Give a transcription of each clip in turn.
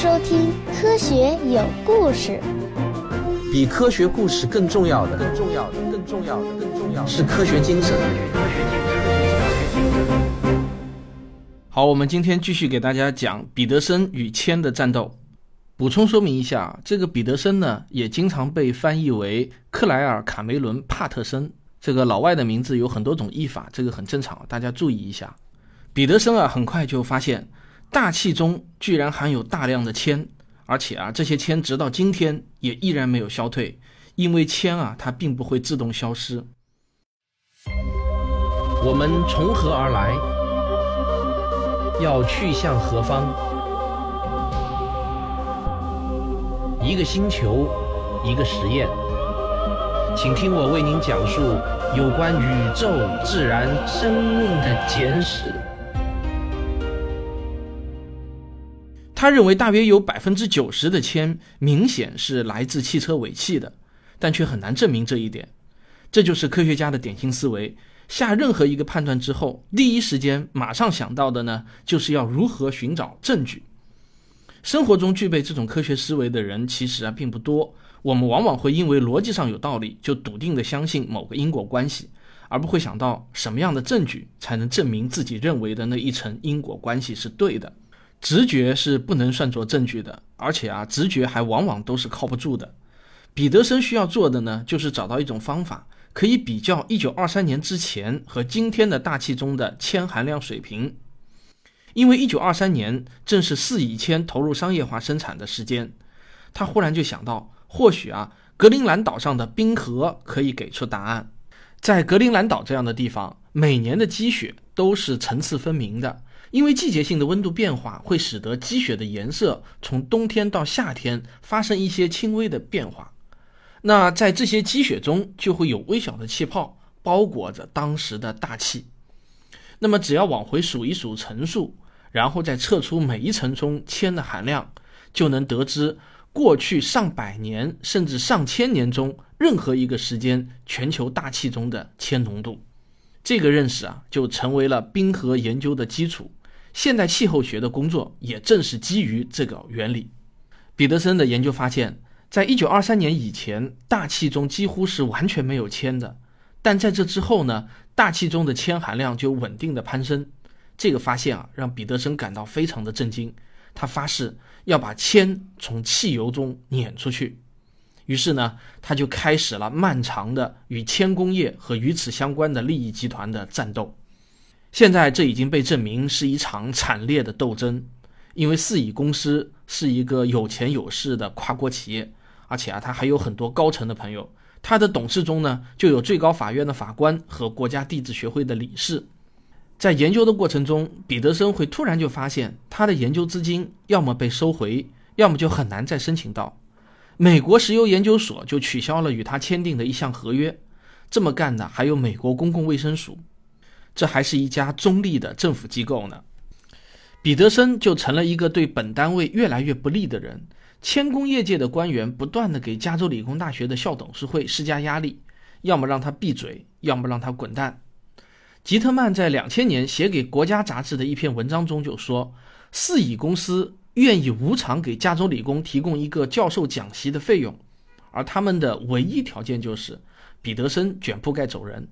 收听《科学有故事》。比科学故事更重要的，更重要的，更重要的，更重要的是科学精神。好，我们今天继续给大家讲彼得森与铅的战斗。补充说明一下，这个彼得森呢，也经常被翻译为克莱尔·卡梅伦·帕特森。这个老外的名字有很多种译法，这个很正常，大家注意一下。彼得森啊，很快就发现大气中居然含有大量的铅，而且啊，这些铅直到今天也依然没有消退，因为铅啊，它并不会自动消失。我们从何而来？要去向何方？一个星球，一个实验，请听我为您讲述有关宇宙、自然、生命的简史。他认为大约有百分之九十的铅明显是来自汽车尾气的，但却很难证明这一点。这就是科学家的典型思维：下任何一个判断之后，第一时间马上想到的呢，就是要如何寻找证据。生活中具备这种科学思维的人其实啊并不多。我们往往会因为逻辑上有道理，就笃定的相信某个因果关系，而不会想到什么样的证据才能证明自己认为的那一层因果关系是对的。直觉是不能算作证据的，而且啊，直觉还往往都是靠不住的。彼得森需要做的呢，就是找到一种方法，可以比较1923年之前和今天的大气中的铅含量水平。因为1923年正是四乙铅投入商业化生产的时间，他忽然就想到，或许啊，格陵兰岛上的冰河可以给出答案。在格陵兰岛这样的地方，每年的积雪都是层次分明的。因为季节性的温度变化会使得积雪的颜色从冬天到夏天发生一些轻微的变化，那在这些积雪中就会有微小的气泡包裹着当时的大气。那么只要往回数一数层数，然后再测出每一层中铅的含量，就能得知过去上百年甚至上千年中任何一个时间全球大气中的铅浓度。这个认识啊，就成为了冰河研究的基础。现代气候学的工作也正是基于这个原理。彼得森的研究发现，在一九二三年以前，大气中几乎是完全没有铅的。但在这之后呢，大气中的铅含量就稳定的攀升。这个发现啊，让彼得森感到非常的震惊。他发誓要把铅从汽油中碾出去。于是呢，他就开始了漫长的与铅工业和与此相关的利益集团的战斗。现在这已经被证明是一场惨烈的斗争，因为四乙公司是一个有钱有势的跨国企业，而且啊，他还有很多高层的朋友。他的董事中呢，就有最高法院的法官和国家地质学会的理事。在研究的过程中，彼得森会突然就发现，他的研究资金要么被收回，要么就很难再申请到。美国石油研究所就取消了与他签订的一项合约。这么干的还有美国公共卫生署。这还是一家中立的政府机构呢，彼得森就成了一个对本单位越来越不利的人。千工业界的官员不断的给加州理工大学的校董事会施加压力，要么让他闭嘴，要么让他滚蛋。吉特曼在两千年写给《国家》杂志的一篇文章中就说，四乙公司愿意无偿给加州理工提供一个教授讲席的费用，而他们的唯一条件就是彼得森卷铺盖走人。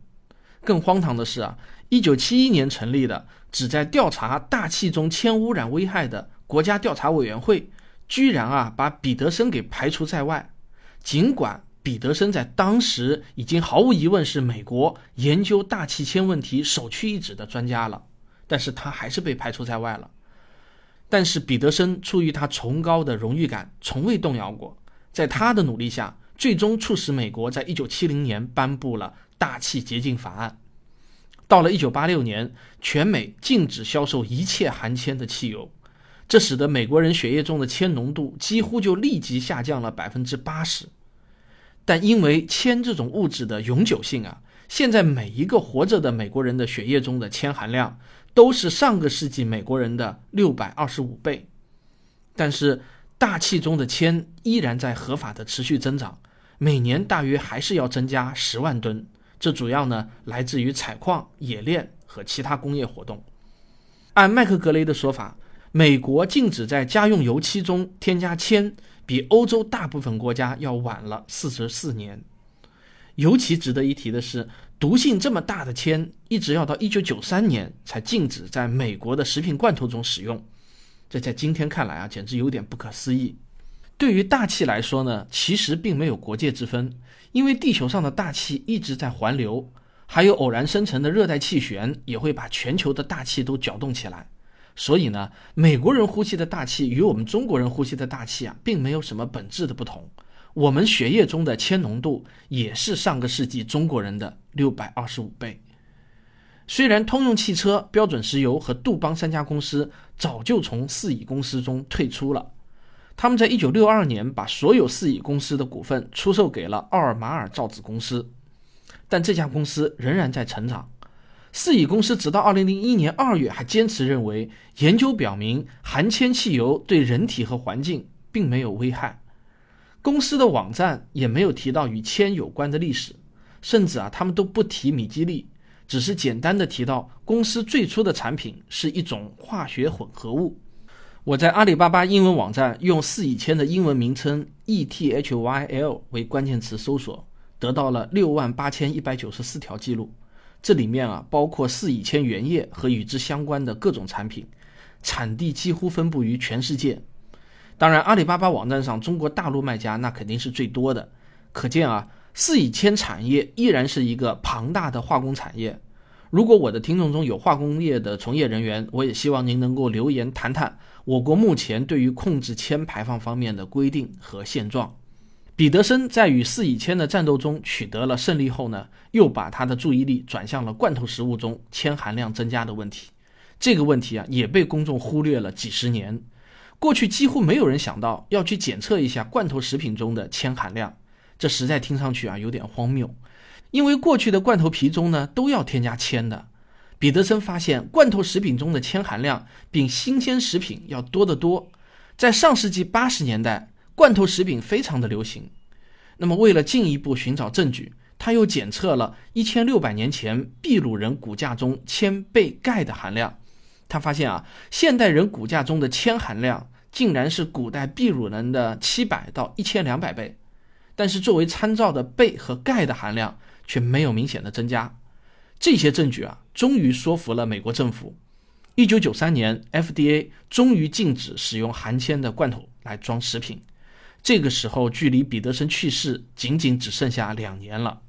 更荒唐的是啊，一九七一年成立的旨在调查大气中铅污染危害的国家调查委员会，居然啊把彼得森给排除在外。尽管彼得森在当时已经毫无疑问是美国研究大气铅问题首屈一指的专家了，但是他还是被排除在外了。但是彼得森出于他崇高的荣誉感，从未动摇过。在他的努力下，最终促使美国在一九七零年颁布了。大气洁净法案到了一九八六年，全美禁止销售一切含铅的汽油，这使得美国人血液中的铅浓度几乎就立即下降了百分之八十。但因为铅这种物质的永久性啊，现在每一个活着的美国人的血液中的铅含量都是上个世纪美国人的六百二十五倍。但是大气中的铅依然在合法的持续增长，每年大约还是要增加十万吨。这主要呢来自于采矿、冶炼和其他工业活动。按麦克格雷的说法，美国禁止在家用油漆中添加铅，比欧洲大部分国家要晚了四十四年。尤其值得一提的是，毒性这么大的铅，一直要到一九九三年才禁止在美国的食品罐头中使用。这在今天看来啊，简直有点不可思议。对于大气来说呢，其实并没有国界之分，因为地球上的大气一直在环流，还有偶然生成的热带气旋也会把全球的大气都搅动起来。所以呢，美国人呼吸的大气与我们中国人呼吸的大气啊，并没有什么本质的不同。我们血液中的铅浓度也是上个世纪中国人的六百二十五倍。虽然通用汽车、标准石油和杜邦三家公司早就从四乙公司中退出了。他们在一九六二年把所有四乙公司的股份出售给了奥尔马尔造纸公司，但这家公司仍然在成长。四乙公司直到二零零一年二月还坚持认为，研究表明含铅汽油对人体和环境并没有危害。公司的网站也没有提到与铅有关的历史，甚至啊，他们都不提米基利，只是简单的提到公司最初的产品是一种化学混合物。我在阿里巴巴英文网站用四乙铅的英文名称 ETHYL 为关键词搜索，得到了六万八千一百九十四条记录。这里面啊，包括四乙铅原液和与之相关的各种产品，产地几乎分布于全世界。当然，阿里巴巴网站上中国大陆卖家那肯定是最多的。可见啊，四乙铅产业依然是一个庞大的化工产业。如果我的听众中有化工业的从业人员，我也希望您能够留言谈谈我国目前对于控制铅排放方面的规定和现状。彼得森在与四乙铅的战斗中取得了胜利后呢，又把他的注意力转向了罐头食物中铅含量增加的问题。这个问题啊，也被公众忽略了几十年。过去几乎没有人想到要去检测一下罐头食品中的铅含量，这实在听上去啊有点荒谬。因为过去的罐头皮中呢都要添加铅的，彼得森发现罐头食品中的铅含量比新鲜食品要多得多。在上世纪八十年代，罐头食品非常的流行。那么为了进一步寻找证据，他又检测了一千六百年前秘鲁人骨架中铅钡钙的含量。他发现啊，现代人骨架中的铅含量竟然是古代秘鲁人的七百到一千两百倍，但是作为参照的钡和钙的含量。却没有明显的增加，这些证据啊，终于说服了美国政府。一九九三年，FDA 终于禁止使用含铅的罐头来装食品。这个时候，距离彼得森去世仅仅只剩下两年了。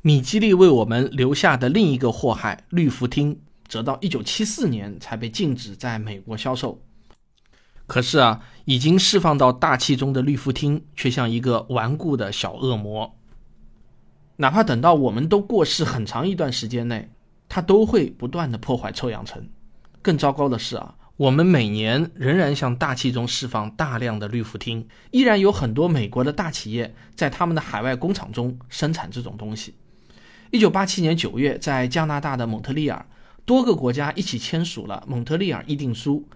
米基利为我们留下的另一个祸害——氯氟烃，则到一九七四年才被禁止在美国销售。可是啊，已经释放到大气中的氯氟烃，却像一个顽固的小恶魔。哪怕等到我们都过世很长一段时间内，它都会不断的破坏臭氧层。更糟糕的是啊，我们每年仍然向大气中释放大量的氯氟烃，依然有很多美国的大企业在他们的海外工厂中生产这种东西。一九八七年九月，在加拿大的蒙特利尔，多个国家一起签署了《蒙特利尔议定书》，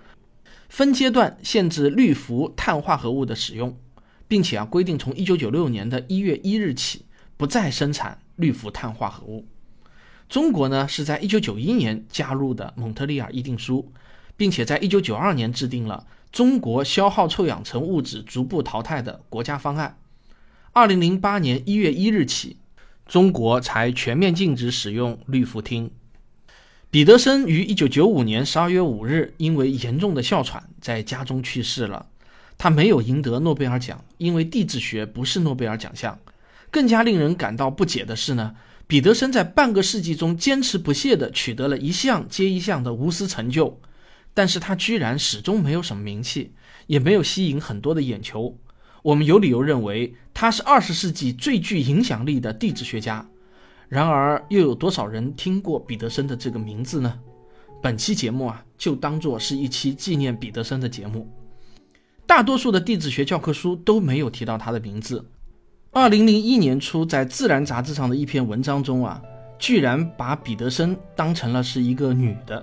分阶段限制氯氟碳化合物的使用，并且啊规定从一九九六年的一月一日起。不再生产氯氟碳化合物。中国呢是在一九九一年加入的蒙特利尔议定书，并且在一九九二年制定了中国消耗臭氧层物质逐步淘汰的国家方案。二零零八年一月一日起，中国才全面禁止使用氯氟烃。彼得森于一九九五年十二月五日因为严重的哮喘在家中去世了。他没有赢得诺贝尔奖，因为地质学不是诺贝尔奖项。更加令人感到不解的是呢，彼得森在半个世纪中坚持不懈地取得了一项接一项的无私成就，但是他居然始终没有什么名气，也没有吸引很多的眼球。我们有理由认为他是二十世纪最具影响力的地质学家。然而，又有多少人听过彼得森的这个名字呢？本期节目啊，就当做是一期纪念彼得森的节目。大多数的地质学教科书都没有提到他的名字。二零零一年初，在《自然》杂志上的一篇文章中啊，居然把彼得森当成了是一个女的。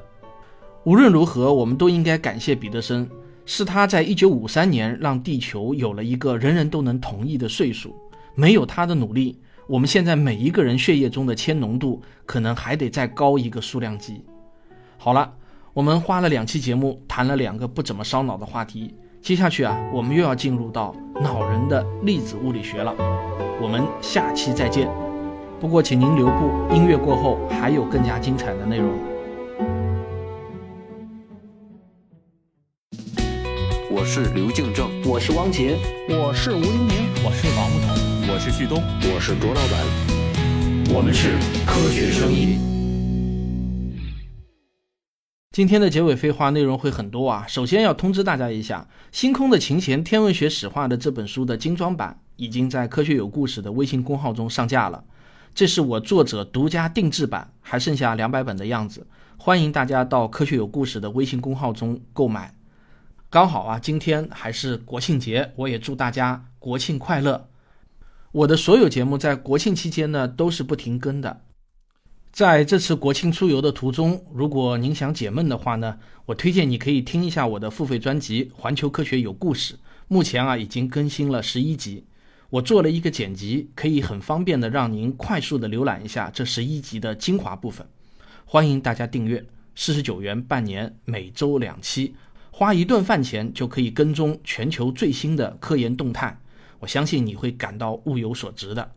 无论如何，我们都应该感谢彼得森，是他在一九五三年让地球有了一个人人都能同意的岁数。没有他的努力，我们现在每一个人血液中的铅浓度可能还得再高一个数量级。好了，我们花了两期节目谈了两个不怎么烧脑的话题，接下去啊，我们又要进入到恼人的粒子物理学了。我们下期再见。不过请您留步，音乐过后还有更加精彩的内容。我是刘敬正，我是汪杰，我是吴黎明，我是王木头，我是旭东，我是卓老板，我们是科学声音。今天的结尾废话内容会很多啊，首先要通知大家一下，《星空的琴弦：天文学史话》的这本书的精装版已经在科学有故事的微信公号中上架了，这是我作者独家定制版，还剩下两百本的样子，欢迎大家到科学有故事的微信公号中购买。刚好啊，今天还是国庆节，我也祝大家国庆快乐。我的所有节目在国庆期间呢都是不停更的。在这次国庆出游的途中，如果您想解闷的话呢，我推荐你可以听一下我的付费专辑《环球科学有故事》。目前啊已经更新了十一集，我做了一个剪辑，可以很方便的让您快速的浏览一下这十一集的精华部分。欢迎大家订阅，四十九元半年，每周两期。花一顿饭钱就可以跟踪全球最新的科研动态，我相信你会感到物有所值的。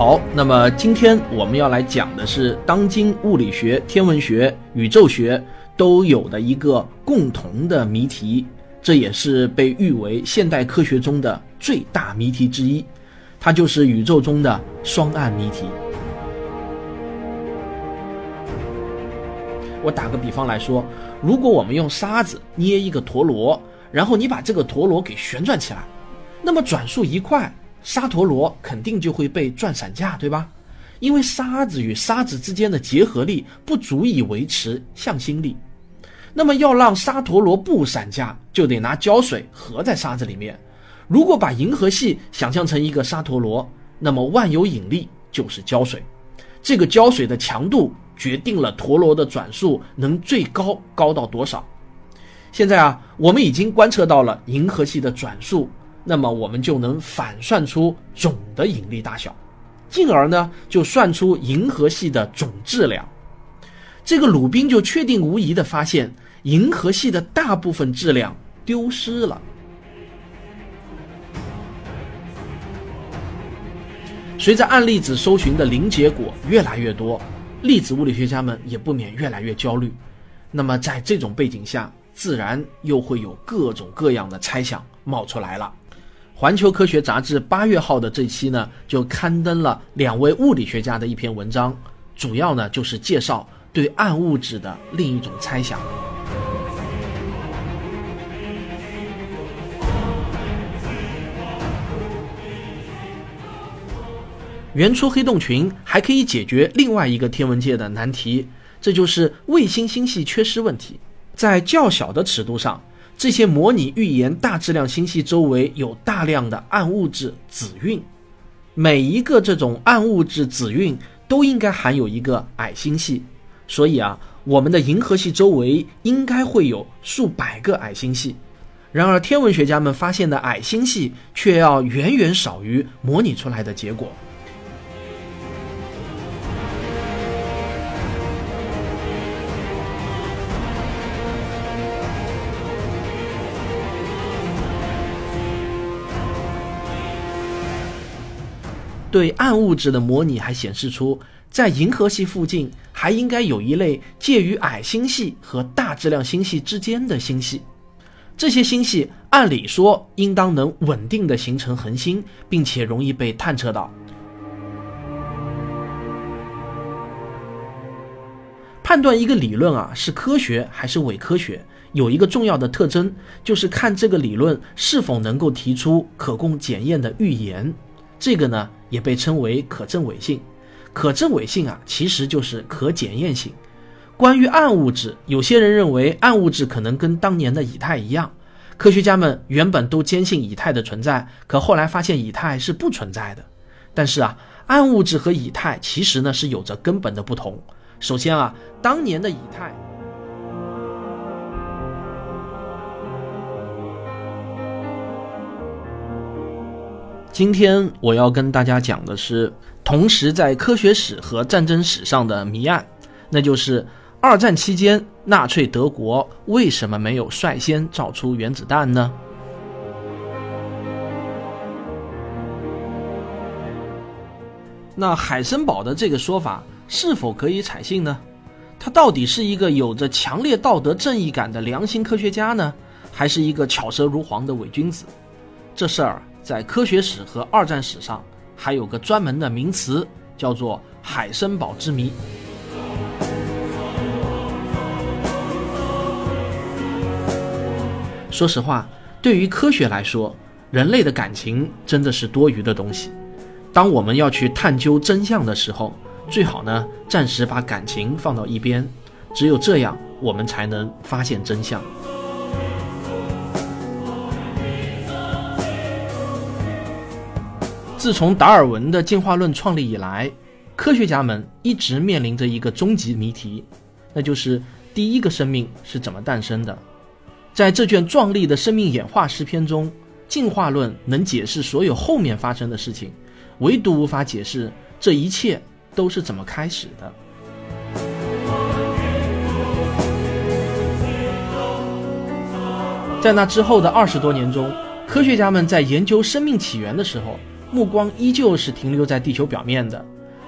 好，那么今天我们要来讲的是当今物理学、天文学、宇宙学都有的一个共同的谜题。这也是被誉为现代科学中的最大谜题之一，它就是宇宙中的双暗谜题。我打个比方来说，如果我们用沙子捏一个陀螺，然后你把这个陀螺给旋转起来，那么转速一快，沙陀螺肯定就会被转散架，对吧？因为沙子与沙子之间的结合力不足以维持向心力。那么要让沙陀螺不散架，就得拿胶水合在沙子里面。如果把银河系想象成一个沙陀螺，那么万有引力就是胶水。这个胶水的强度决定了陀螺的转速能最高高到多少。现在啊，我们已经观测到了银河系的转速，那么我们就能反算出总的引力大小，进而呢就算出银河系的总质量。这个鲁宾就确定无疑地发现，银河系的大部分质量丢失了。随着暗粒子搜寻的零结果越来越多，粒子物理学家们也不免越来越焦虑。那么在这种背景下，自然又会有各种各样的猜想冒出来了。环球科学杂志八月号的这期呢，就刊登了两位物理学家的一篇文章，主要呢就是介绍。对暗物质的另一种猜想。原初黑洞群还可以解决另外一个天文界的难题，这就是卫星星系缺失问题。在较小的尺度上，这些模拟预言大质量星系周围有大量的暗物质子晕，每一个这种暗物质子晕都应该含有一个矮星系。所以啊，我们的银河系周围应该会有数百个矮星系。然而，天文学家们发现的矮星系却要远远少于模拟出来的结果。对暗物质的模拟还显示出。在银河系附近，还应该有一类介于矮星系和大质量星系之间的星系。这些星系按理说应当能稳定的形成恒星，并且容易被探测到。判断一个理论啊是科学还是伪科学，有一个重要的特征，就是看这个理论是否能够提出可供检验的预言。这个呢，也被称为可证伪性。可证伪性啊，其实就是可检验性。关于暗物质，有些人认为暗物质可能跟当年的以太一样。科学家们原本都坚信以太的存在，可后来发现以太是不存在的。但是啊，暗物质和以太其实呢是有着根本的不同。首先啊，当年的以太。今天我要跟大家讲的是同时在科学史和战争史上的谜案，那就是二战期间纳粹德国为什么没有率先造出原子弹呢？那海森堡的这个说法是否可以采信呢？他到底是一个有着强烈道德正义感的良心科学家呢，还是一个巧舌如簧的伪君子？这事儿在科学史和二战史上还有个专门的名词，叫做“海森堡之谜”。说实话，对于科学来说，人类的感情真的是多余的东西。当我们要去探究真相的时候，最好呢暂时把感情放到一边，只有这样，我们才能发现真相。自从达尔文的进化论创立以来，科学家们一直面临着一个终极谜题，那就是第一个生命是怎么诞生的。在这卷壮丽的生命演化诗篇中，进化论能解释所有后面发生的事情，唯独无法解释这一切都是怎么开始的。在那之后的二十多年中，科学家们在研究生命起源的时候。目光依旧是停留在地球表面的，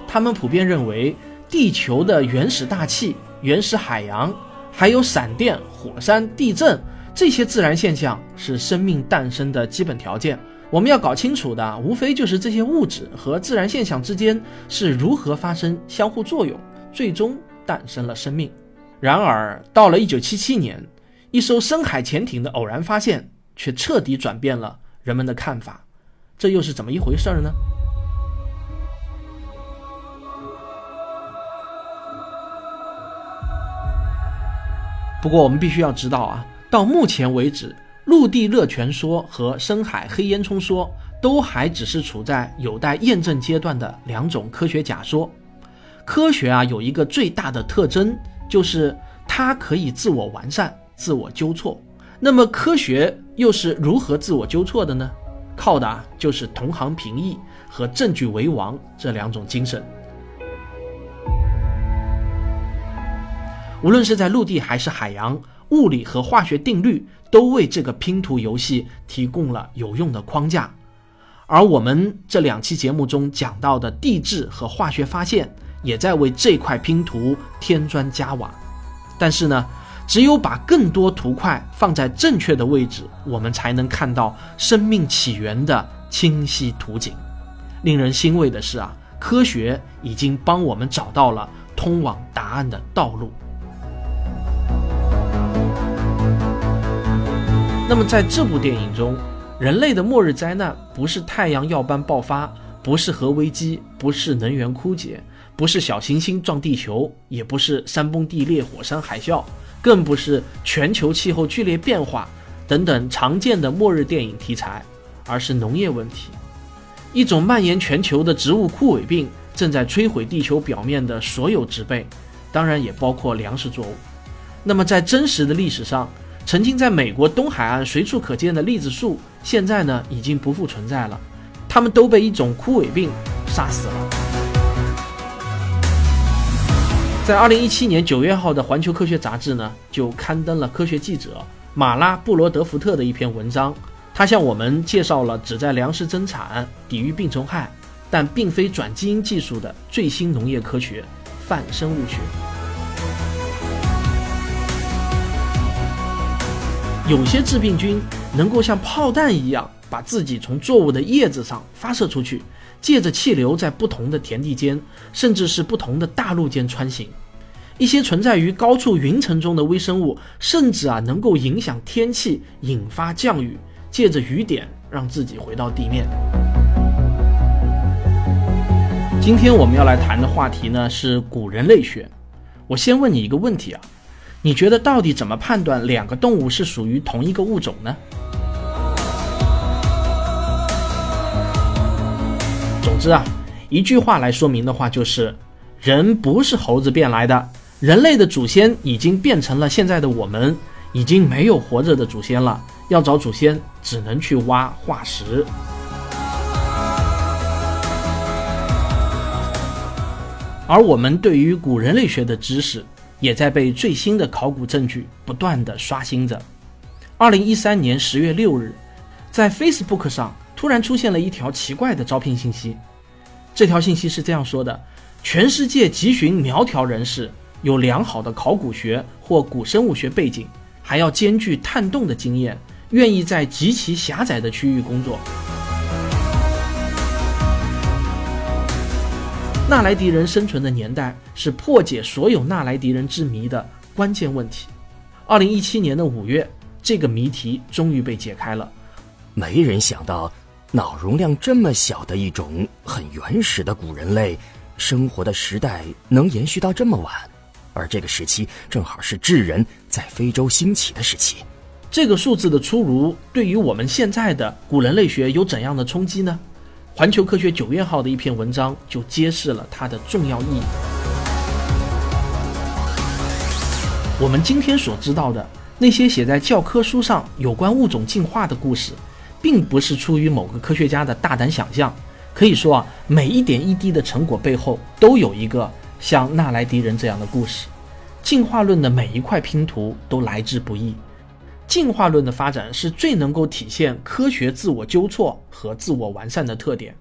他们普遍认为，地球的原始大气、原始海洋，还有闪电、火山、地震这些自然现象是生命诞生的基本条件。我们要搞清楚的，无非就是这些物质和自然现象之间是如何发生相互作用，最终诞生了生命。然而，到了1977年，一艘深海潜艇的偶然发现，却彻底转变了人们的看法。这又是怎么一回事呢？不过我们必须要知道啊，到目前为止，陆地热泉说和深海黑烟囱说都还只是处在有待验证阶段的两种科学假说。科学啊，有一个最大的特征，就是它可以自我完善、自我纠错。那么，科学又是如何自我纠错的呢？靠的就是同行评议和证据为王这两种精神。无论是在陆地还是海洋，物理和化学定律都为这个拼图游戏提供了有用的框架。而我们这两期节目中讲到的地质和化学发现，也在为这块拼图添砖加瓦。但是呢？只有把更多图块放在正确的位置，我们才能看到生命起源的清晰图景。令人欣慰的是啊，科学已经帮我们找到了通往答案的道路。那么在这部电影中，人类的末日灾难不是太阳耀斑爆发，不是核危机，不是能源枯竭，不是小行星撞地球，也不是山崩地裂、火山海啸。更不是全球气候剧烈变化等等常见的末日电影题材，而是农业问题。一种蔓延全球的植物枯萎病正在摧毁地球表面的所有植被，当然也包括粮食作物。那么，在真实的历史上，曾经在美国东海岸随处可见的栗子树，现在呢已经不复存在了，他们都被一种枯萎病杀死了。在二零一七年九月号的《环球科学》杂志呢，就刊登了科学记者马拉布罗德福特的一篇文章。他向我们介绍了旨在粮食增产、抵御病虫害，但并非转基因技术的最新农业科学——泛生物学。有些致病菌能够像炮弹一样，把自己从作物的叶子上发射出去。借着气流在不同的田地间，甚至是不同的大陆间穿行。一些存在于高处云层中的微生物，甚至啊能够影响天气，引发降雨，借着雨点让自己回到地面。今天我们要来谈的话题呢是古人类学。我先问你一个问题啊，你觉得到底怎么判断两个动物是属于同一个物种呢？总之啊，一句话来说明的话，就是人不是猴子变来的，人类的祖先已经变成了现在的我们，已经没有活着的祖先了。要找祖先，只能去挖化石。而我们对于古人类学的知识，也在被最新的考古证据不断的刷新着。二零一三年十月六日，在 Facebook 上突然出现了一条奇怪的招聘信息。这条信息是这样说的：全世界急寻苗条人士，有良好的考古学或古生物学背景，还要兼具探洞的经验，愿意在极其狭窄的区域工作。纳莱迪人生存的年代是破解所有纳莱迪人之谜的关键问题。二零一七年的五月，这个谜题终于被解开了。没人想到，脑容量这么小的一种很原始的古人类，生活的时代能延续到这么晚，而这个时期正好是智人在非洲兴起的时期。这个数字的出炉，对于我们现在的古人类学有怎样的冲击呢？环球科学九月号的一篇文章就揭示了它的重要意义。我们今天所知道的那些写在教科书上有关物种进化的故事，并不是出于某个科学家的大胆想象。可以说啊，每一点一滴的成果背后都有一个像纳莱迪人这样的故事。进化论的每一块拼图都来之不易。进化论的发展是最能够体现科学自我纠错和自我完善的特点。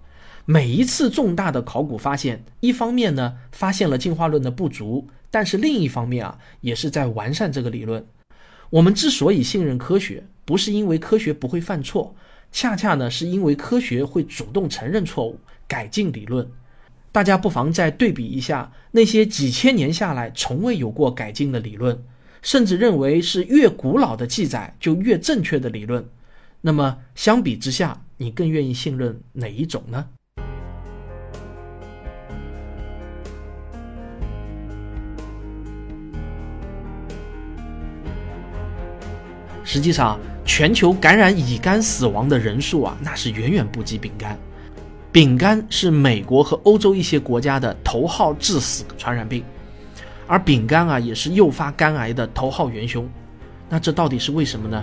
每一次重大的考古发现，一方面呢发现了进化论的不足，但是另一方面啊也是在完善这个理论。我们之所以信任科学，不是因为科学不会犯错，恰恰呢是因为科学会主动承认错误，改进理论。大家不妨再对比一下那些几千年下来从未有过改进的理论。甚至认为是越古老的记载就越正确的理论，那么相比之下，你更愿意信任哪一种呢？实际上，全球感染乙肝死亡的人数啊，那是远远不及丙肝。丙肝是美国和欧洲一些国家的头号致死传染病。而丙肝啊，也是诱发肝癌的头号元凶。那这到底是为什么呢？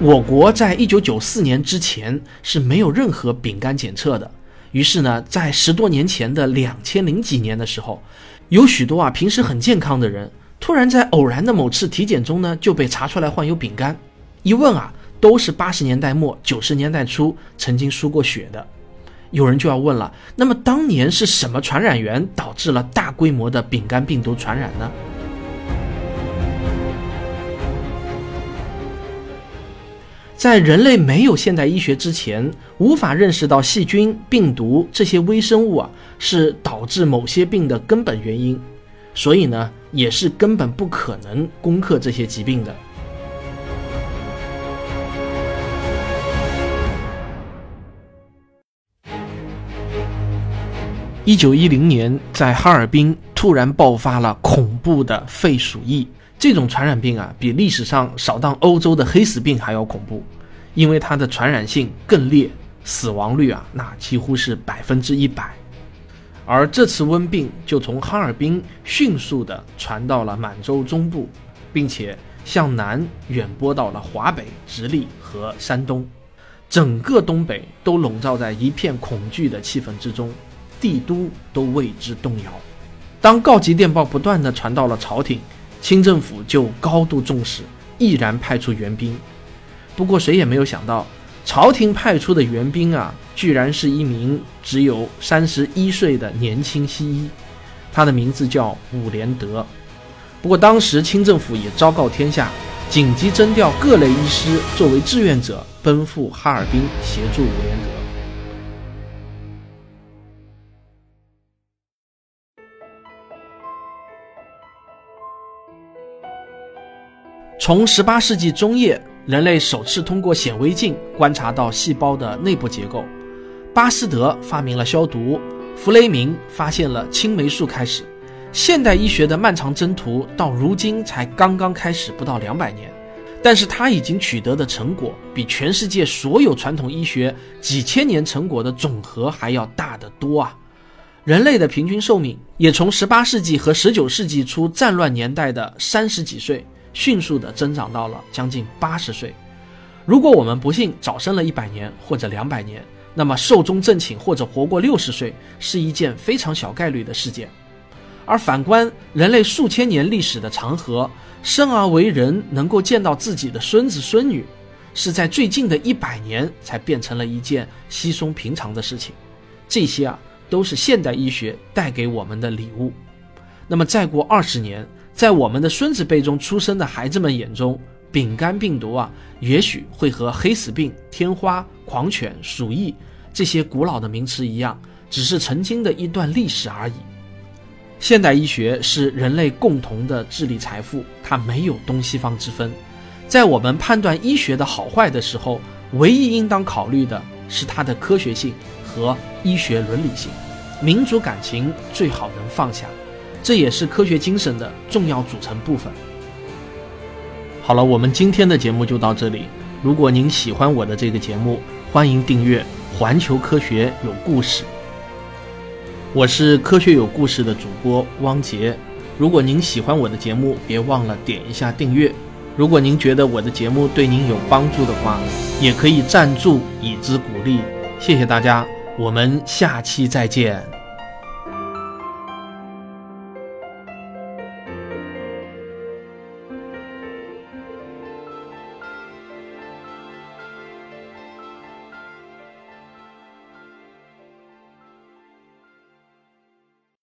我国在一九九四年之前是没有任何丙肝检测的。于是呢，在十多年前的两千零几年的时候，有许多啊平时很健康的人，突然在偶然的某次体检中呢就被查出来患有丙肝。一问啊，都是八十年代末九十年代初曾经输过血的。有人就要问了，那么当年是什么传染源导致了大规模的丙肝病毒传染呢？在人类没有现代医学之前，无法认识到细菌、病毒这些微生物啊是导致某些病的根本原因，所以呢，也是根本不可能攻克这些疾病的。一九一零年，在哈尔滨突然爆发了恐怖的肺鼠疫。这种传染病啊，比历史上扫荡欧洲的黑死病还要恐怖，因为它的传染性更烈，死亡率啊，那几乎是百分之一百。而这次瘟病就从哈尔滨迅速地传到了满洲中部，并且向南远播到了华北、直隶和山东，整个东北都笼罩在一片恐惧的气氛之中。帝都都为之动摇。当告急电报不断地传到了朝廷，清政府就高度重视，毅然派出援兵。不过谁也没有想到，朝廷派出的援兵啊，居然是一名只有三十一岁的年轻西医，他的名字叫伍连德。不过当时清政府也昭告天下，紧急征调各类医师作为志愿者，奔赴哈尔滨协助伍连德。从18世纪中叶，人类首次通过显微镜观察到细胞的内部结构。巴斯德发明了消毒，弗雷明发现了青霉素开始，现代医学的漫长征途到如今才刚刚开始，不到两百年。但是他已经取得的成果，比全世界所有传统医学几千年成果的总和还要大得多啊！人类的平均寿命也从18世纪和19世纪初战乱年代的三十几岁。迅速地增长到了将近八十岁。如果我们不幸早生了一百年或者两百年，那么寿终正寝或者活过六十岁是一件非常小概率的事件。而反观人类数千年历史的长河，生而为人能够见到自己的孙子孙女，是在最近的一百年才变成了一件稀松平常的事情。这些啊，都是现代医学带给我们的礼物。那么再过二十年，在我们的孙子辈中出生的孩子们眼中，丙肝病毒啊，也许会和黑死病、天花、狂犬、鼠疫这些古老的名词一样，只是曾经的一段历史而已。现代医学是人类共同的智力财富，它没有东西方之分。在我们判断医学的好坏的时候，唯一应当考虑的是它的科学性和医学伦理性。民族感情最好能放下，这也是科学精神的重要组成部分。好了，我们今天的节目就到这里。如果您喜欢我的这个节目，欢迎订阅《环球科学有故事》。我是科学有故事的主播汪杰。如果您喜欢我的节目，别忘了点一下订阅。如果您觉得我的节目对您有帮助的话，也可以赞助以资鼓励。谢谢大家，我们下期再见。